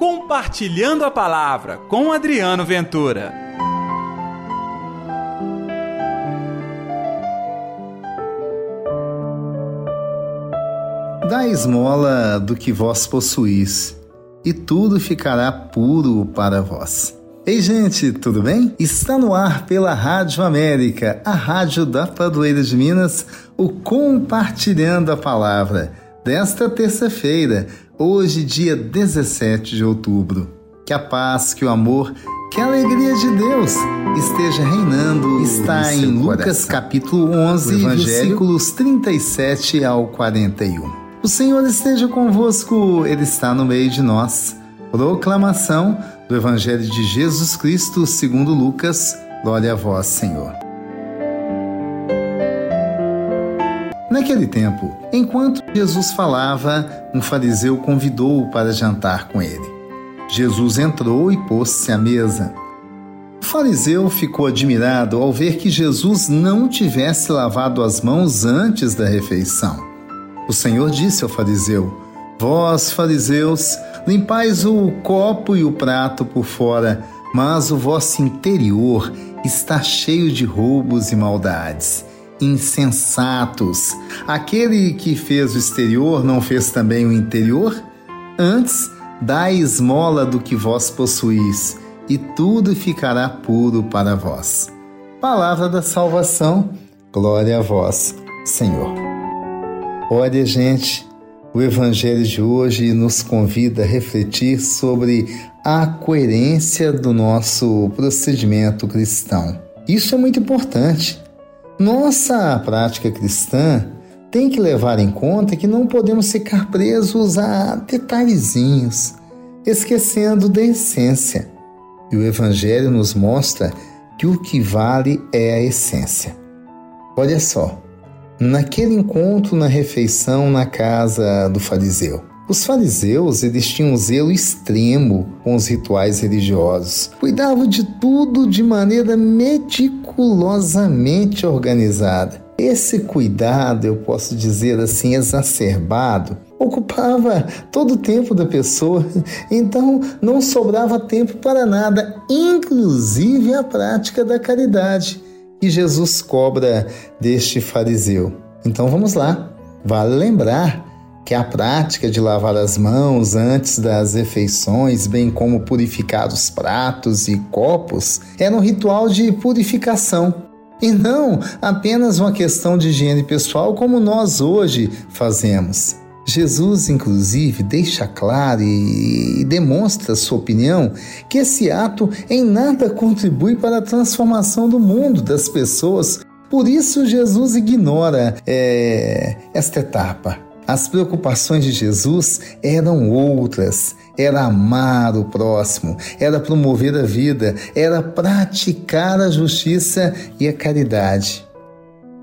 Compartilhando a Palavra com Adriano Ventura. Dá esmola do que vós possuís, e tudo ficará puro para vós. Ei, gente, tudo bem? Está no ar pela Rádio América, a rádio da Padroeira de Minas, o Compartilhando a Palavra, desta terça-feira, hoje, dia 17 de outubro. Que a paz, que o amor, que a alegria de Deus esteja reinando. Está em Lucas coração. capítulo 11, versículos 37 ao 41. O Senhor esteja convosco, Ele está no meio de nós. Proclamação do Evangelho de Jesus Cristo segundo Lucas. Glória a vós, Senhor. Naquele tempo, enquanto Jesus falava, um fariseu convidou-o para jantar com ele. Jesus entrou e pôs-se à mesa. O fariseu ficou admirado ao ver que Jesus não tivesse lavado as mãos antes da refeição. O Senhor disse ao fariseu: Vós, fariseus, limpais o copo e o prato por fora, mas o vosso interior está cheio de roubos e maldades. Insensatos! Aquele que fez o exterior não fez também o interior? Antes, dai esmola do que vós possuís, e tudo ficará puro para vós. Palavra da salvação, glória a vós, Senhor. Olha, gente, o Evangelho de hoje nos convida a refletir sobre a coerência do nosso procedimento cristão. Isso é muito importante. Nossa prática cristã tem que levar em conta que não podemos ficar presos a detalhezinhos, esquecendo da essência. E o Evangelho nos mostra que o que vale é a essência. Olha só, naquele encontro na refeição na casa do fariseu. Os fariseus eles tinham um zelo extremo com os rituais religiosos. Cuidavam de tudo de maneira meticulosamente organizada. Esse cuidado, eu posso dizer assim, exacerbado, ocupava todo o tempo da pessoa, então não sobrava tempo para nada, inclusive a prática da caridade que Jesus cobra deste fariseu. Então vamos lá. Vale lembrar que a prática de lavar as mãos antes das refeições, bem como purificar os pratos e copos, era um ritual de purificação e não apenas uma questão de higiene pessoal como nós hoje fazemos. Jesus, inclusive, deixa claro e, demonstra sua opinião que esse ato em nada contribui para a transformação do mundo, das pessoas. Por isso, Jesus ignora é, esta etapa. As preocupações de Jesus eram outras. Era amar o próximo, era promover a vida, era praticar a justiça e a caridade.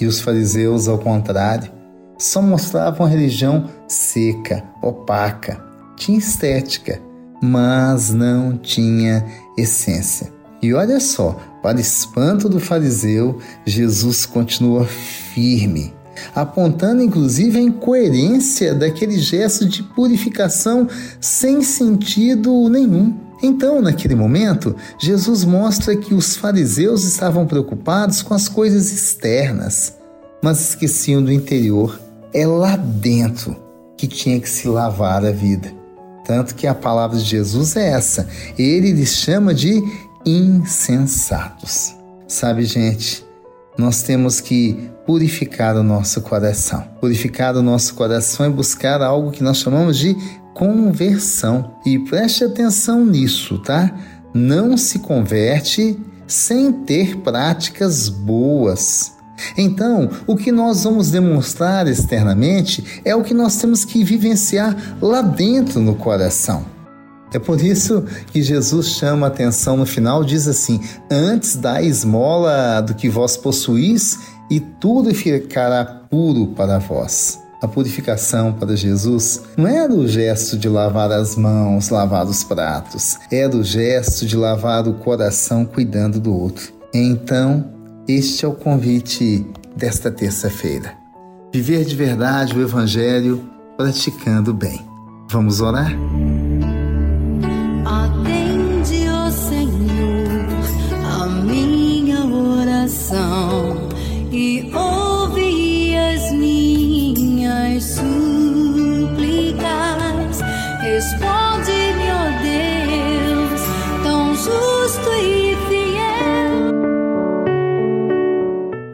E os fariseus, ao contrário, só mostravam a religião seca, opaca, tinha estética, mas não tinha essência. E olha só, para espanto do fariseu, Jesus continua firme, apontando inclusive a incoerência daquele gesto de purificação sem sentido nenhum. Então, naquele momento, Jesus mostra que os fariseus estavam preocupados com as coisas externas, mas esqueciam do interior é lá dentro que tinha que se lavar a vida. Tanto que a palavra de Jesus é essa. Ele lhes chama de insensatos. Sabe, gente, nós temos que purificar o nosso coração. Purificar o nosso coração é buscar algo que nós chamamos de conversão. E preste atenção nisso, tá? Não se converte sem ter práticas boas. Então, o que nós vamos demonstrar externamente é o que nós temos que vivenciar lá dentro no coração. É por isso que Jesus chama a atenção no final, diz assim: Antes da esmola do que vós possuís, e tudo ficará puro para vós. A purificação para Jesus não era o gesto de lavar as mãos, lavar os pratos, era o gesto de lavar o coração cuidando do outro. Então, este é o convite desta terça-feira. Viver de verdade o Evangelho praticando bem. Vamos orar?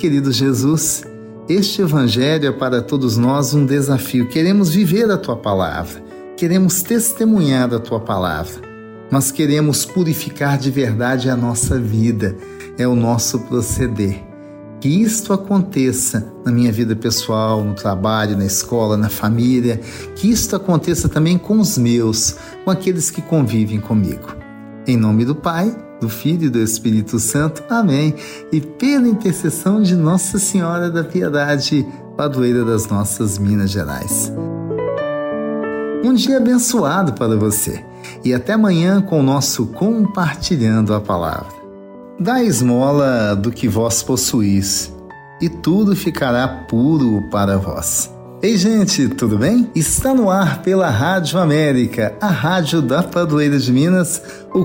Querido Jesus, este Evangelho é para todos nós um desafio. Queremos viver a tua palavra, queremos testemunhar a tua palavra, mas queremos purificar de verdade a nossa vida, é o nosso proceder. Que isto aconteça na minha vida pessoal, no trabalho, na escola, na família, que isto aconteça também com os meus, com aqueles que convivem comigo. Em nome do Pai, do Filho e do Espírito Santo. Amém. E pela intercessão de Nossa Senhora da Piedade, padroeira das nossas Minas Gerais. Um dia abençoado para você e até amanhã com o nosso Compartilhando a Palavra. Dá esmola do que vós possuís e tudo ficará puro para vós. Ei, gente, tudo bem? Está no ar pela Rádio América, a rádio da Padroeira de Minas, o